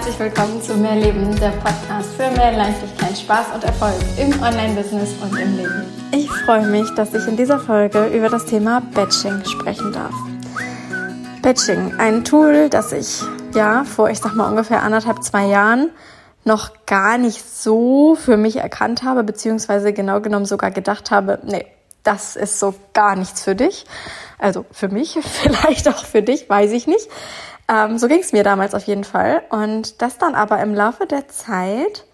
Herzlich willkommen zu Mehr Leben, der Podcast für mehr Leichtigkeit, Spaß und Erfolg im Online-Business und im Leben. Ich freue mich, dass ich in dieser Folge über das Thema Batching sprechen darf. Batching, ein Tool, das ich ja vor, ich sag mal, ungefähr anderthalb, zwei Jahren noch gar nicht so für mich erkannt habe, beziehungsweise genau genommen sogar gedacht habe, nee, das ist so gar nichts für dich. Also für mich, vielleicht auch für dich, weiß ich nicht. Ähm, so ging es mir damals auf jeden Fall. Und das dann aber im Laufe der Zeit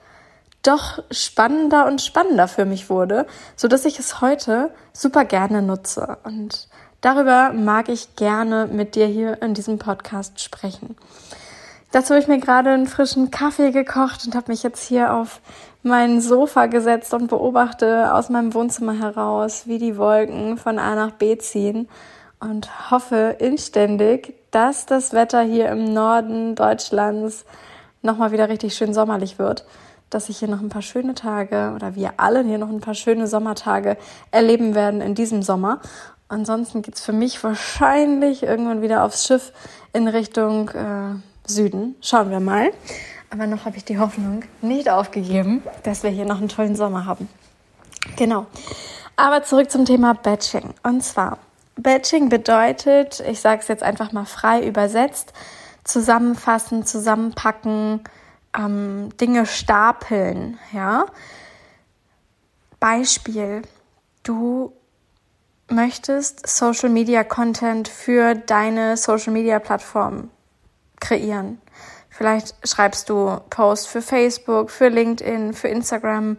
doch spannender und spannender für mich wurde, so dass ich es heute super gerne nutze. Und darüber mag ich gerne mit dir hier in diesem Podcast sprechen. Dazu habe ich mir gerade einen frischen Kaffee gekocht und habe mich jetzt hier auf mein Sofa gesetzt und beobachte aus meinem Wohnzimmer heraus, wie die Wolken von A nach B ziehen und hoffe inständig, dass das Wetter hier im Norden Deutschlands nochmal wieder richtig schön sommerlich wird, dass ich hier noch ein paar schöne Tage oder wir alle hier noch ein paar schöne Sommertage erleben werden in diesem Sommer. Ansonsten geht's für mich wahrscheinlich irgendwann wieder aufs Schiff in Richtung äh, Süden. Schauen wir mal. Aber noch habe ich die Hoffnung nicht aufgegeben, dass wir hier noch einen tollen Sommer haben. Genau. Aber zurück zum Thema Batching. Und zwar Batching bedeutet, ich sage es jetzt einfach mal frei übersetzt, zusammenfassen, zusammenpacken, ähm, Dinge stapeln. Ja? Beispiel, du möchtest Social Media Content für deine Social Media Plattform kreieren. Vielleicht schreibst du Posts für Facebook, für LinkedIn, für Instagram,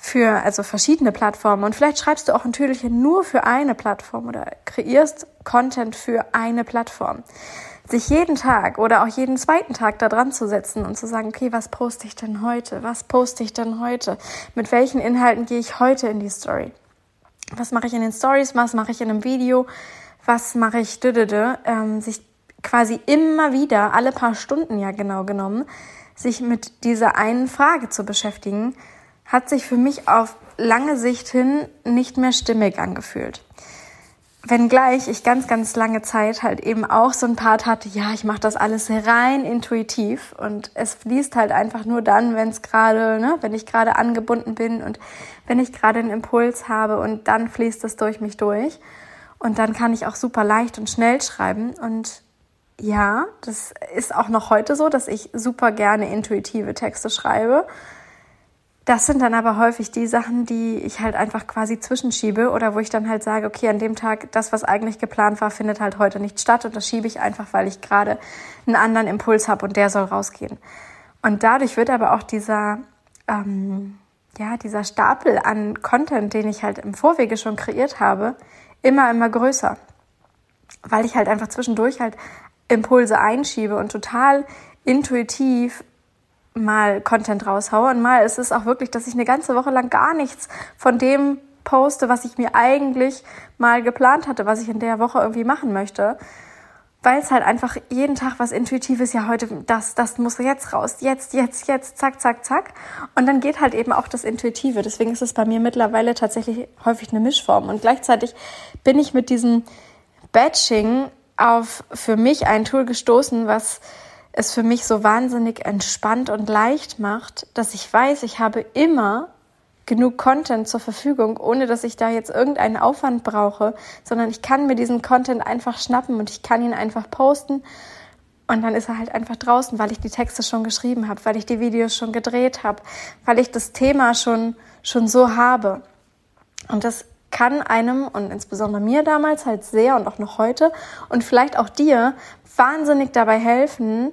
für also verschiedene Plattformen und vielleicht schreibst du auch ein Türchen nur für eine Plattform oder kreierst Content für eine Plattform. Sich jeden Tag oder auch jeden zweiten Tag da dran zu setzen und zu sagen, okay, was poste ich denn heute? Was poste ich denn heute? Mit welchen Inhalten gehe ich heute in die Story? Was mache ich in den Stories? Was mache ich in einem Video? Was mache ich? Ähm, sich quasi immer wieder, alle paar Stunden ja genau genommen, sich mit dieser einen Frage zu beschäftigen, hat sich für mich auf lange Sicht hin nicht mehr stimmig angefühlt. Wenngleich ich ganz, ganz lange Zeit halt eben auch so ein Part hatte, ja, ich mache das alles rein intuitiv und es fließt halt einfach nur dann, wenn es gerade, ne, wenn ich gerade angebunden bin und wenn ich gerade einen Impuls habe und dann fließt es durch mich durch. Und dann kann ich auch super leicht und schnell schreiben. Und ja, das ist auch noch heute so, dass ich super gerne intuitive Texte schreibe das sind dann aber häufig die Sachen, die ich halt einfach quasi zwischenschiebe oder wo ich dann halt sage, okay, an dem Tag, das, was eigentlich geplant war, findet halt heute nicht statt und das schiebe ich einfach, weil ich gerade einen anderen Impuls habe und der soll rausgehen. Und dadurch wird aber auch dieser, ähm, ja, dieser Stapel an Content, den ich halt im Vorwege schon kreiert habe, immer, immer größer. Weil ich halt einfach zwischendurch halt Impulse einschiebe und total intuitiv mal Content raushaue und mal ist es auch wirklich, dass ich eine ganze Woche lang gar nichts von dem poste, was ich mir eigentlich mal geplant hatte, was ich in der Woche irgendwie machen möchte. Weil es halt einfach jeden Tag was Intuitives, ja heute, das, das muss jetzt raus, jetzt, jetzt, jetzt, zack, zack, zack. Und dann geht halt eben auch das Intuitive. Deswegen ist es bei mir mittlerweile tatsächlich häufig eine Mischform. Und gleichzeitig bin ich mit diesem Batching auf für mich ein Tool gestoßen, was es für mich so wahnsinnig entspannt und leicht macht, dass ich weiß, ich habe immer genug Content zur Verfügung, ohne dass ich da jetzt irgendeinen Aufwand brauche, sondern ich kann mir diesen Content einfach schnappen und ich kann ihn einfach posten und dann ist er halt einfach draußen, weil ich die Texte schon geschrieben habe, weil ich die Videos schon gedreht habe, weil ich das Thema schon schon so habe. Und das kann einem und insbesondere mir damals halt sehr und auch noch heute und vielleicht auch dir wahnsinnig dabei helfen,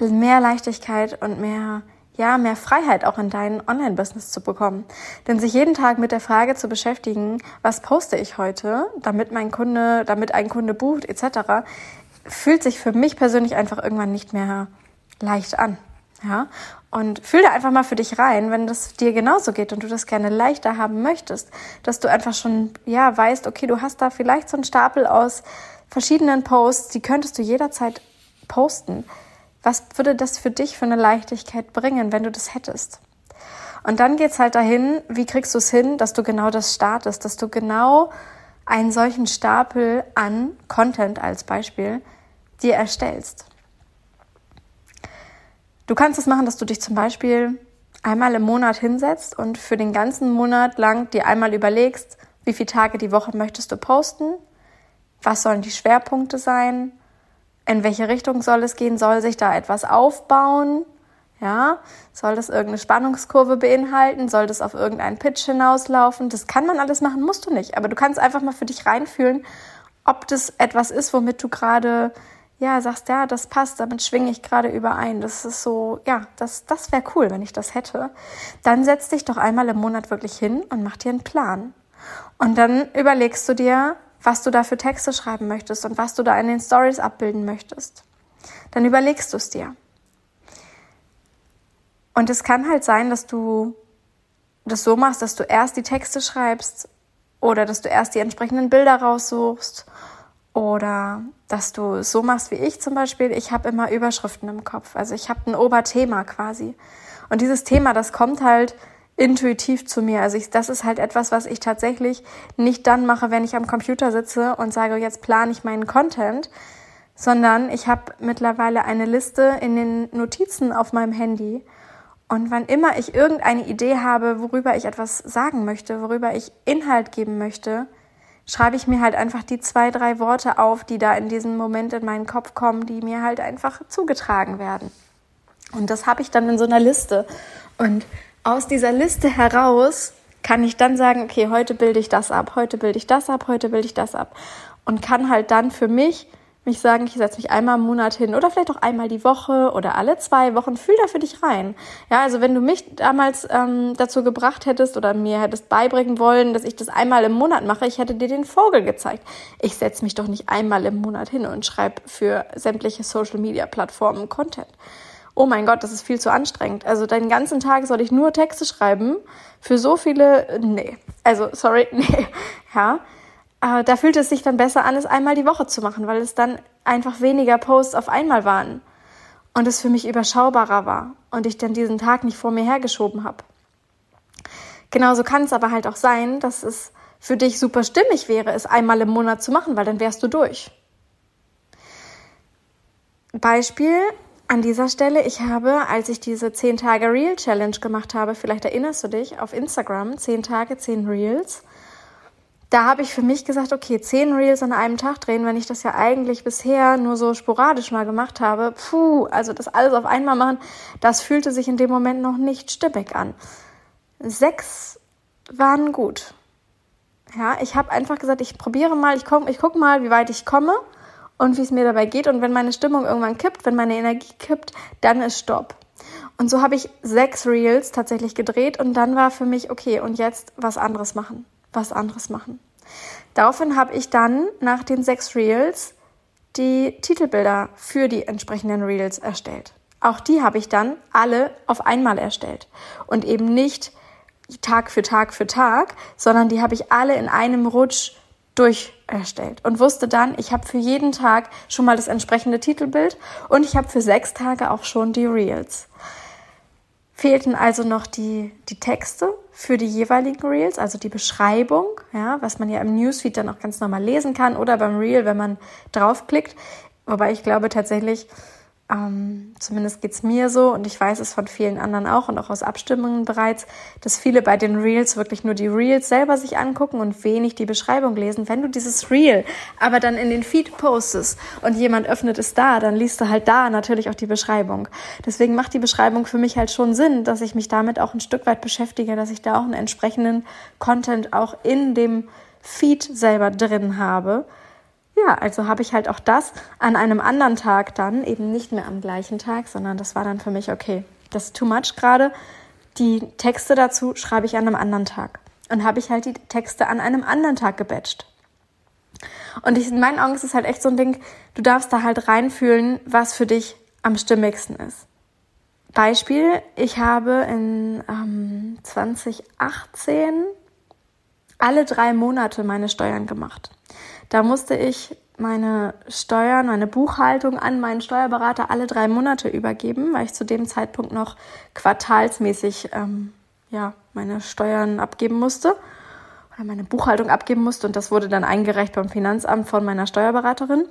mehr Leichtigkeit und mehr ja, mehr Freiheit auch in dein Online-Business zu bekommen. Denn sich jeden Tag mit der Frage zu beschäftigen, was poste ich heute, damit mein Kunde, damit ein Kunde bucht, etc., fühlt sich für mich persönlich einfach irgendwann nicht mehr leicht an. Ja, und fühl da einfach mal für dich rein, wenn das dir genauso geht und du das gerne leichter haben möchtest, dass du einfach schon, ja, weißt, okay, du hast da vielleicht so einen Stapel aus verschiedenen Posts, die könntest du jederzeit posten. Was würde das für dich für eine Leichtigkeit bringen, wenn du das hättest? Und dann geht's halt dahin, wie kriegst du es hin, dass du genau das startest, dass du genau einen solchen Stapel an Content als Beispiel dir erstellst. Du kannst es machen, dass du dich zum Beispiel einmal im Monat hinsetzt und für den ganzen Monat lang dir einmal überlegst, wie viele Tage die Woche möchtest du posten, was sollen die Schwerpunkte sein, in welche Richtung soll es gehen, soll sich da etwas aufbauen, ja, soll das irgendeine Spannungskurve beinhalten, soll das auf irgendeinen Pitch hinauslaufen, das kann man alles machen, musst du nicht, aber du kannst einfach mal für dich reinfühlen, ob das etwas ist, womit du gerade ja, sagst, ja, das passt, damit schwinge ich gerade überein. Das ist so, ja, das, das wäre cool, wenn ich das hätte. Dann setz dich doch einmal im Monat wirklich hin und mach dir einen Plan. Und dann überlegst du dir, was du da für Texte schreiben möchtest und was du da in den Stories abbilden möchtest. Dann überlegst du es dir. Und es kann halt sein, dass du das so machst, dass du erst die Texte schreibst oder dass du erst die entsprechenden Bilder raussuchst oder dass du es so machst wie ich zum Beispiel. Ich habe immer Überschriften im Kopf. Also ich habe ein Oberthema quasi. Und dieses Thema, das kommt halt intuitiv zu mir. Also ich, das ist halt etwas, was ich tatsächlich nicht dann mache, wenn ich am Computer sitze und sage, jetzt plane ich meinen Content, sondern ich habe mittlerweile eine Liste in den Notizen auf meinem Handy. Und wann immer ich irgendeine Idee habe, worüber ich etwas sagen möchte, worüber ich Inhalt geben möchte, schreibe ich mir halt einfach die zwei, drei Worte auf, die da in diesem Moment in meinen Kopf kommen, die mir halt einfach zugetragen werden. Und das habe ich dann in so einer Liste. Und aus dieser Liste heraus kann ich dann sagen, okay, heute bilde ich das ab, heute bilde ich das ab, heute bilde ich das ab. Und kann halt dann für mich mich sagen, ich setze mich einmal im Monat hin oder vielleicht auch einmal die Woche oder alle zwei Wochen, fühl da für dich rein. Ja, also wenn du mich damals ähm, dazu gebracht hättest oder mir hättest beibringen wollen, dass ich das einmal im Monat mache, ich hätte dir den Vogel gezeigt. Ich setze mich doch nicht einmal im Monat hin und schreibe für sämtliche Social-Media-Plattformen Content. Oh mein Gott, das ist viel zu anstrengend. Also den ganzen Tag soll ich nur Texte schreiben für so viele, nee. Also, sorry, nee. Ja, äh, da fühlt es sich dann besser an, es einmal die Woche zu machen, weil es dann einfach weniger Posts auf einmal waren und es für mich überschaubarer war und ich dann diesen Tag nicht vor mir hergeschoben habe. Genauso kann es aber halt auch sein, dass es für dich super stimmig wäre, es einmal im Monat zu machen, weil dann wärst du durch. Beispiel an dieser Stelle, ich habe, als ich diese 10 Tage Reel Challenge gemacht habe, vielleicht erinnerst du dich, auf Instagram, 10 Tage, 10 Reels, da habe ich für mich gesagt, okay, zehn Reels an einem Tag drehen, wenn ich das ja eigentlich bisher nur so sporadisch mal gemacht habe, puh, also das alles auf einmal machen, das fühlte sich in dem Moment noch nicht stimmig an. Sechs waren gut. Ja, ich habe einfach gesagt, ich probiere mal, ich, komm, ich gucke mal, wie weit ich komme und wie es mir dabei geht. Und wenn meine Stimmung irgendwann kippt, wenn meine Energie kippt, dann ist Stopp. Und so habe ich sechs Reels tatsächlich gedreht und dann war für mich, okay, und jetzt was anderes machen was anderes machen. Daraufhin habe ich dann nach den sechs Reels die Titelbilder für die entsprechenden Reels erstellt. Auch die habe ich dann alle auf einmal erstellt und eben nicht Tag für Tag für Tag, sondern die habe ich alle in einem Rutsch durch erstellt und wusste dann, ich habe für jeden Tag schon mal das entsprechende Titelbild und ich habe für sechs Tage auch schon die Reels. Fehlten also noch die, die Texte für die jeweiligen Reels, also die Beschreibung, ja, was man ja im Newsfeed dann auch ganz normal lesen kann oder beim Reel, wenn man draufklickt. Wobei ich glaube tatsächlich, ähm, zumindest geht's mir so und ich weiß es von vielen anderen auch und auch aus Abstimmungen bereits, dass viele bei den Reels wirklich nur die Reels selber sich angucken und wenig die Beschreibung lesen. Wenn du dieses Reel aber dann in den Feed postest und jemand öffnet es da, dann liest du halt da natürlich auch die Beschreibung. Deswegen macht die Beschreibung für mich halt schon Sinn, dass ich mich damit auch ein Stück weit beschäftige, dass ich da auch einen entsprechenden Content auch in dem Feed selber drin habe ja, also habe ich halt auch das an einem anderen Tag dann, eben nicht mehr am gleichen Tag, sondern das war dann für mich, okay, das ist too much gerade. Die Texte dazu schreibe ich an einem anderen Tag. Und habe ich halt die Texte an einem anderen Tag gebatcht. Und ich, in meinen Augen ist es halt echt so ein Ding, du darfst da halt reinfühlen, was für dich am stimmigsten ist. Beispiel, ich habe in ähm, 2018 alle drei Monate meine Steuern gemacht. Da musste ich meine Steuern, meine Buchhaltung an meinen Steuerberater alle drei Monate übergeben, weil ich zu dem Zeitpunkt noch quartalsmäßig ähm, ja, meine Steuern abgeben musste oder meine Buchhaltung abgeben musste und das wurde dann eingereicht beim Finanzamt von meiner Steuerberaterin.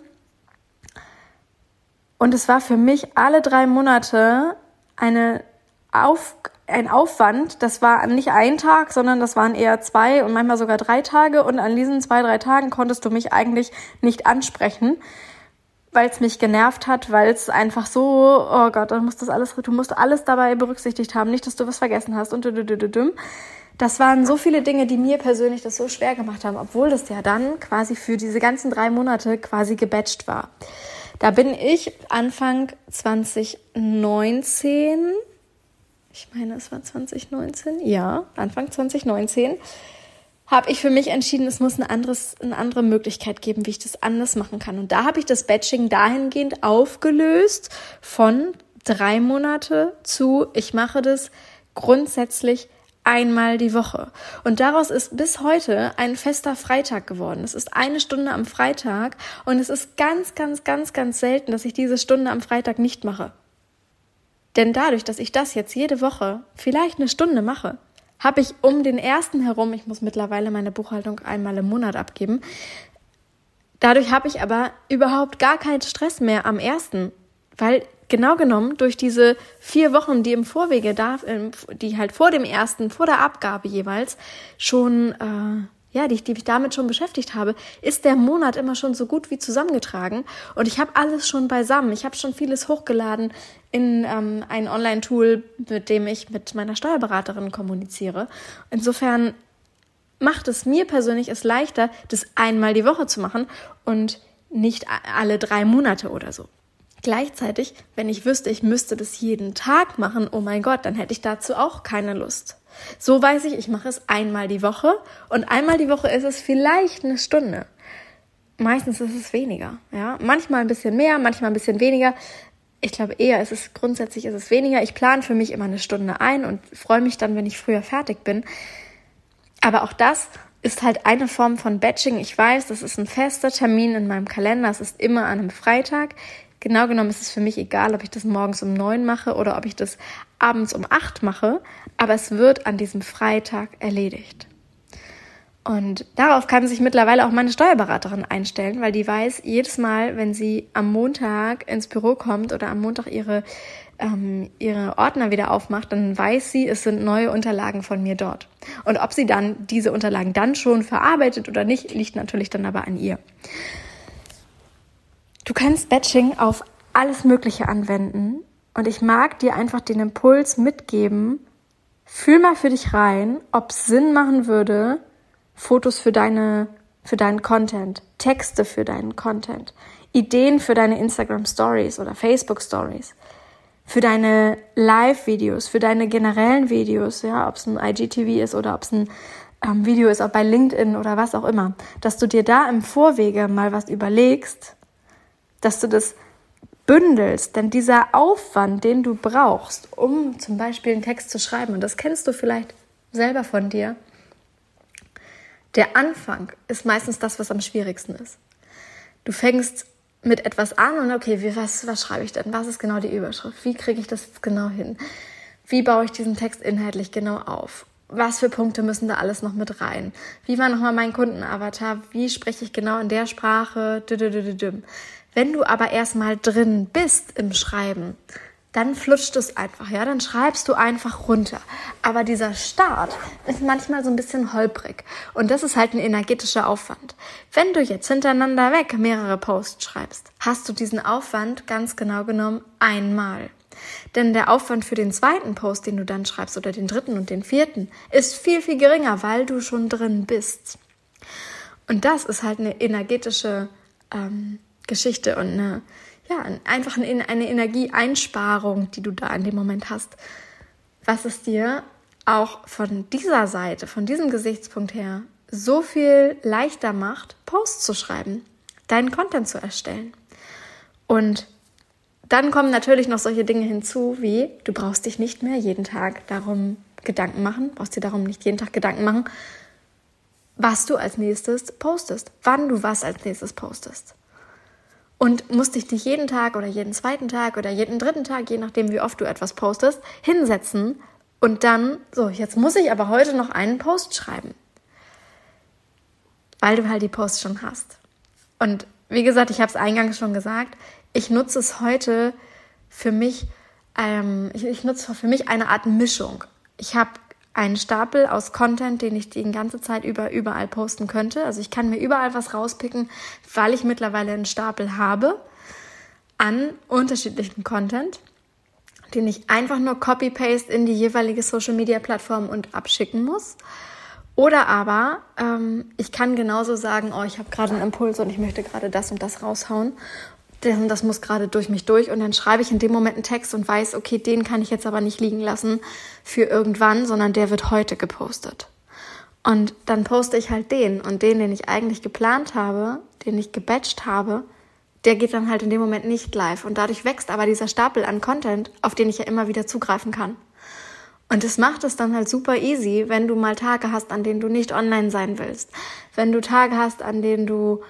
Und es war für mich alle drei Monate eine Auf, ein Aufwand. Das war nicht ein Tag, sondern das waren eher zwei und manchmal sogar drei Tage. Und an diesen zwei, drei Tagen konntest du mich eigentlich nicht ansprechen, weil es mich genervt hat, weil es einfach so, oh Gott, du musst das alles, du musst alles dabei berücksichtigt haben, nicht, dass du was vergessen hast und düdüdüdüm. Das waren so viele Dinge, die mir persönlich das so schwer gemacht haben, obwohl das ja dann quasi für diese ganzen drei Monate quasi gebatcht war. Da bin ich Anfang 2019 ich meine, es war 2019, ja, Anfang 2019, habe ich für mich entschieden, es muss eine, anderes, eine andere Möglichkeit geben, wie ich das anders machen kann. Und da habe ich das Batching dahingehend aufgelöst von drei Monate zu, ich mache das grundsätzlich einmal die Woche. Und daraus ist bis heute ein fester Freitag geworden. Es ist eine Stunde am Freitag und es ist ganz, ganz, ganz, ganz selten, dass ich diese Stunde am Freitag nicht mache. Denn dadurch, dass ich das jetzt jede Woche vielleicht eine Stunde mache, habe ich um den ersten herum, ich muss mittlerweile meine Buchhaltung einmal im Monat abgeben, dadurch habe ich aber überhaupt gar keinen Stress mehr am ersten, weil genau genommen durch diese vier Wochen, die im Vorwege da, die halt vor dem ersten, vor der Abgabe jeweils schon äh, ja, die, die ich damit schon beschäftigt habe, ist der Monat immer schon so gut wie zusammengetragen. Und ich habe alles schon beisammen. Ich habe schon vieles hochgeladen in ähm, ein Online-Tool, mit dem ich mit meiner Steuerberaterin kommuniziere. Insofern macht es mir persönlich es leichter, das einmal die Woche zu machen und nicht alle drei Monate oder so. Gleichzeitig, wenn ich wüsste, ich müsste das jeden Tag machen, oh mein Gott, dann hätte ich dazu auch keine Lust. So weiß ich, ich mache es einmal die Woche und einmal die Woche ist es vielleicht eine Stunde. Meistens ist es weniger, ja. Manchmal ein bisschen mehr, manchmal ein bisschen weniger. Ich glaube eher, es ist grundsätzlich ist es weniger. Ich plane für mich immer eine Stunde ein und freue mich dann, wenn ich früher fertig bin. Aber auch das ist halt eine Form von Batching. Ich weiß, das ist ein fester Termin in meinem Kalender. Es ist immer an einem Freitag. Genau genommen ist es für mich egal, ob ich das morgens um neun mache oder ob ich das abends um acht mache, aber es wird an diesem Freitag erledigt. Und darauf kann sich mittlerweile auch meine Steuerberaterin einstellen, weil die weiß, jedes Mal, wenn sie am Montag ins Büro kommt oder am Montag ihre, ähm, ihre Ordner wieder aufmacht, dann weiß sie, es sind neue Unterlagen von mir dort. Und ob sie dann diese Unterlagen dann schon verarbeitet oder nicht, liegt natürlich dann aber an ihr. Du kannst Batching auf alles Mögliche anwenden. Und ich mag dir einfach den Impuls mitgeben, fühl mal für dich rein, ob es Sinn machen würde, Fotos für deine für deinen Content, Texte für deinen Content, Ideen für deine Instagram Stories oder Facebook Stories, für deine Live-Videos, für deine generellen Videos, ja, ob es ein IGTV ist oder ob es ein ähm, Video ist, auch bei LinkedIn oder was auch immer, dass du dir da im Vorwege mal was überlegst dass du das bündelst. Denn dieser Aufwand, den du brauchst, um zum Beispiel einen Text zu schreiben, und das kennst du vielleicht selber von dir, der Anfang ist meistens das, was am schwierigsten ist. Du fängst mit etwas an und okay, wie, was, was schreibe ich denn? Was ist genau die Überschrift? Wie kriege ich das genau hin? Wie baue ich diesen Text inhaltlich genau auf? Was für Punkte müssen da alles noch mit rein? Wie war nochmal mein Kundenavatar? Wie spreche ich genau in der Sprache? Wenn du aber erstmal drin bist im Schreiben, dann flutscht es einfach, ja, dann schreibst du einfach runter. Aber dieser Start ist manchmal so ein bisschen holprig und das ist halt ein energetischer Aufwand. Wenn du jetzt hintereinander weg mehrere Posts schreibst, hast du diesen Aufwand ganz genau genommen einmal. Denn der Aufwand für den zweiten Post, den du dann schreibst oder den dritten und den vierten, ist viel, viel geringer, weil du schon drin bist. Und das ist halt eine energetische ähm, Geschichte und eine, ja, einfach eine, Energieeinsparung, die du da in dem Moment hast. Was es dir auch von dieser Seite, von diesem Gesichtspunkt her, so viel leichter macht, Posts zu schreiben, deinen Content zu erstellen. Und dann kommen natürlich noch solche Dinge hinzu, wie du brauchst dich nicht mehr jeden Tag darum Gedanken machen, brauchst dir darum nicht jeden Tag Gedanken machen, was du als nächstes postest, wann du was als nächstes postest und musst dich nicht jeden Tag oder jeden zweiten Tag oder jeden dritten Tag, je nachdem wie oft du etwas postest, hinsetzen und dann, so, jetzt muss ich aber heute noch einen Post schreiben. Weil du halt die Posts schon hast. Und wie gesagt, ich habe es eingangs schon gesagt, ich nutze es heute für mich ähm, ich, ich nutze für mich eine Art Mischung. Ich habe einen Stapel aus Content, den ich die ganze Zeit über überall posten könnte. Also ich kann mir überall was rauspicken, weil ich mittlerweile einen Stapel habe an unterschiedlichen Content, den ich einfach nur copy-paste in die jeweilige Social-Media-Plattform und abschicken muss. Oder aber ähm, ich kann genauso sagen, oh, ich habe gerade einen Impuls und ich möchte gerade das und das raushauen das muss gerade durch mich durch und dann schreibe ich in dem Moment einen Text und weiß, okay, den kann ich jetzt aber nicht liegen lassen für irgendwann, sondern der wird heute gepostet. Und dann poste ich halt den und den, den ich eigentlich geplant habe, den ich gebatcht habe, der geht dann halt in dem Moment nicht live und dadurch wächst aber dieser Stapel an Content, auf den ich ja immer wieder zugreifen kann. Und das macht es dann halt super easy, wenn du mal Tage hast, an denen du nicht online sein willst. Wenn du Tage hast, an denen du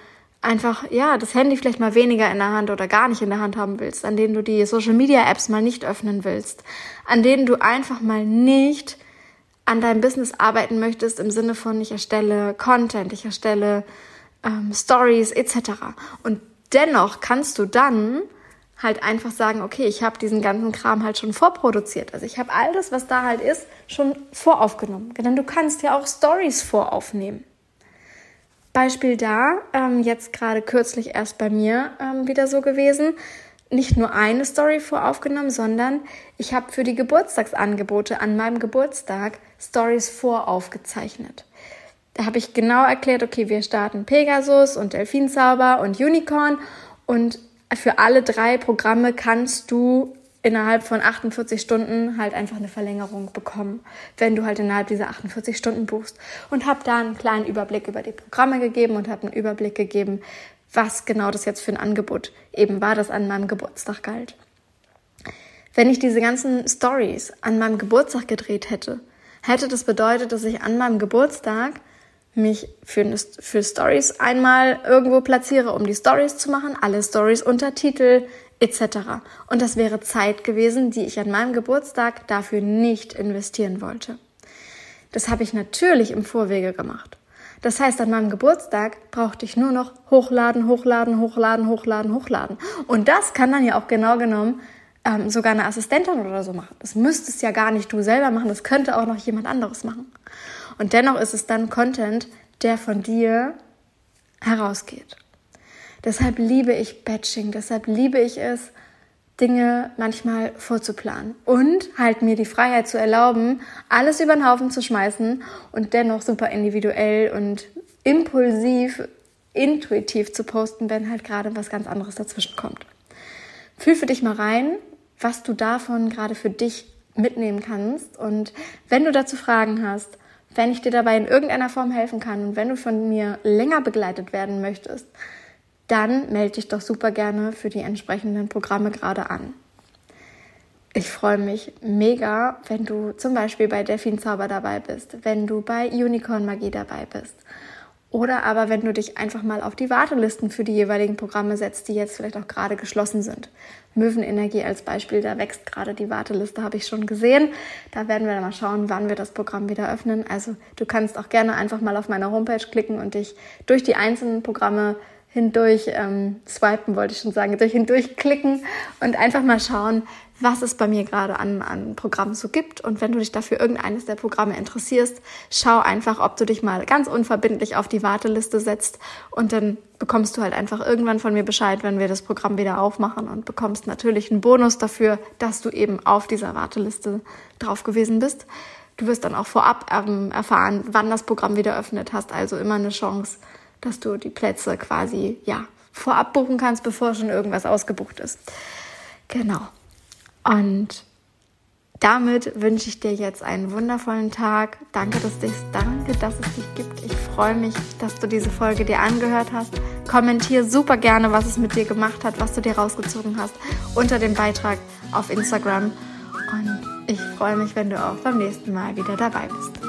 einfach, ja, das Handy vielleicht mal weniger in der Hand oder gar nicht in der Hand haben willst, an denen du die Social Media Apps mal nicht öffnen willst, an denen du einfach mal nicht an deinem Business arbeiten möchtest im Sinne von, ich erstelle Content, ich erstelle ähm, Stories etc. Und dennoch kannst du dann halt einfach sagen, okay, ich habe diesen ganzen Kram halt schon vorproduziert. Also ich habe all das, was da halt ist, schon voraufgenommen. Denn du kannst ja auch Stories voraufnehmen. Beispiel da, ähm, jetzt gerade kürzlich erst bei mir ähm, wieder so gewesen. Nicht nur eine Story voraufgenommen, sondern ich habe für die Geburtstagsangebote an meinem Geburtstag Stories voraufgezeichnet. Da habe ich genau erklärt, okay, wir starten Pegasus und Delfinzauber und Unicorn und für alle drei Programme kannst du innerhalb von 48 Stunden halt einfach eine Verlängerung bekommen, wenn du halt innerhalb dieser 48 Stunden buchst. Und habe da einen kleinen Überblick über die Programme gegeben und habe einen Überblick gegeben, was genau das jetzt für ein Angebot eben war, das an meinem Geburtstag galt. Wenn ich diese ganzen Stories an meinem Geburtstag gedreht hätte, hätte das bedeutet, dass ich an meinem Geburtstag mich für, für Stories einmal irgendwo platziere, um die Stories zu machen, alle Stories unter Titel, etc. Und das wäre Zeit gewesen, die ich an meinem Geburtstag dafür nicht investieren wollte. Das habe ich natürlich im Vorwege gemacht. Das heißt, an meinem Geburtstag brauchte ich nur noch hochladen, hochladen, hochladen, hochladen, hochladen. Und das kann dann ja auch genau genommen ähm, sogar eine Assistentin oder so machen. Das müsstest ja gar nicht du selber machen, das könnte auch noch jemand anderes machen. Und dennoch ist es dann Content, der von dir herausgeht. Deshalb liebe ich Batching, deshalb liebe ich es, Dinge manchmal vorzuplanen und halt mir die Freiheit zu erlauben, alles über den Haufen zu schmeißen und dennoch super individuell und impulsiv, intuitiv zu posten, wenn halt gerade was ganz anderes dazwischen kommt. Fühl für dich mal rein, was du davon gerade für dich mitnehmen kannst und wenn du dazu Fragen hast, wenn ich dir dabei in irgendeiner Form helfen kann und wenn du von mir länger begleitet werden möchtest, dann melde dich doch super gerne für die entsprechenden Programme gerade an. Ich freue mich mega, wenn du zum Beispiel bei Delfin Zauber dabei bist, wenn du bei Unicorn Magie dabei bist. Oder aber wenn du dich einfach mal auf die Wartelisten für die jeweiligen Programme setzt, die jetzt vielleicht auch gerade geschlossen sind. Möwenenergie als Beispiel, da wächst gerade die Warteliste, habe ich schon gesehen. Da werden wir dann mal schauen, wann wir das Programm wieder öffnen. Also du kannst auch gerne einfach mal auf meiner Homepage klicken und dich durch die einzelnen Programme hindurch ähm, swipen, wollte ich schon sagen, durch hindurch klicken und einfach mal schauen, was es bei mir gerade an, an Programmen so gibt. Und wenn du dich dafür irgendeines der Programme interessierst, schau einfach, ob du dich mal ganz unverbindlich auf die Warteliste setzt und dann bekommst du halt einfach irgendwann von mir Bescheid, wenn wir das Programm wieder aufmachen und bekommst natürlich einen Bonus dafür, dass du eben auf dieser Warteliste drauf gewesen bist. Du wirst dann auch vorab ähm, erfahren, wann das Programm wieder öffnet, hast also immer eine Chance, dass du die Plätze quasi, ja, vorab buchen kannst, bevor schon irgendwas ausgebucht ist. Genau. Und damit wünsche ich dir jetzt einen wundervollen Tag. Danke, dass, dich, danke, dass es dich gibt. Ich freue mich, dass du diese Folge dir angehört hast. Kommentier super gerne, was es mit dir gemacht hat, was du dir rausgezogen hast, unter dem Beitrag auf Instagram. Und ich freue mich, wenn du auch beim nächsten Mal wieder dabei bist.